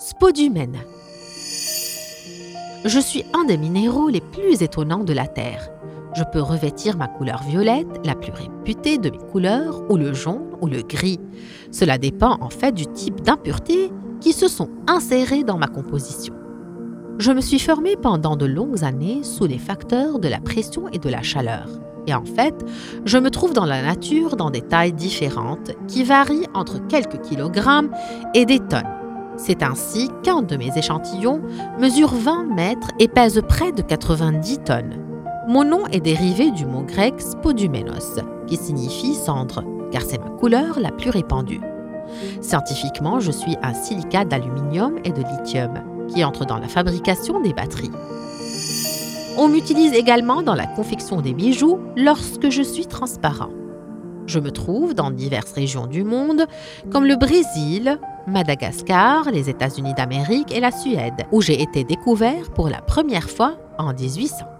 spodumène. Je suis un des minéraux les plus étonnants de la Terre. Je peux revêtir ma couleur violette, la plus réputée de mes couleurs, ou le jaune ou le gris. Cela dépend en fait du type d'impuretés qui se sont insérées dans ma composition. Je me suis formée pendant de longues années sous les facteurs de la pression et de la chaleur. Et en fait, je me trouve dans la nature dans des tailles différentes qui varient entre quelques kilogrammes et des tonnes. C'est ainsi qu'un de mes échantillons mesure 20 mètres et pèse près de 90 tonnes. Mon nom est dérivé du mot grec spodumenos, qui signifie cendre, car c'est ma couleur la plus répandue. Scientifiquement, je suis un silicate d'aluminium et de lithium, qui entre dans la fabrication des batteries. On m'utilise également dans la confection des bijoux lorsque je suis transparent. Je me trouve dans diverses régions du monde, comme le Brésil, Madagascar, les États-Unis d'Amérique et la Suède, où j'ai été découvert pour la première fois en 1800.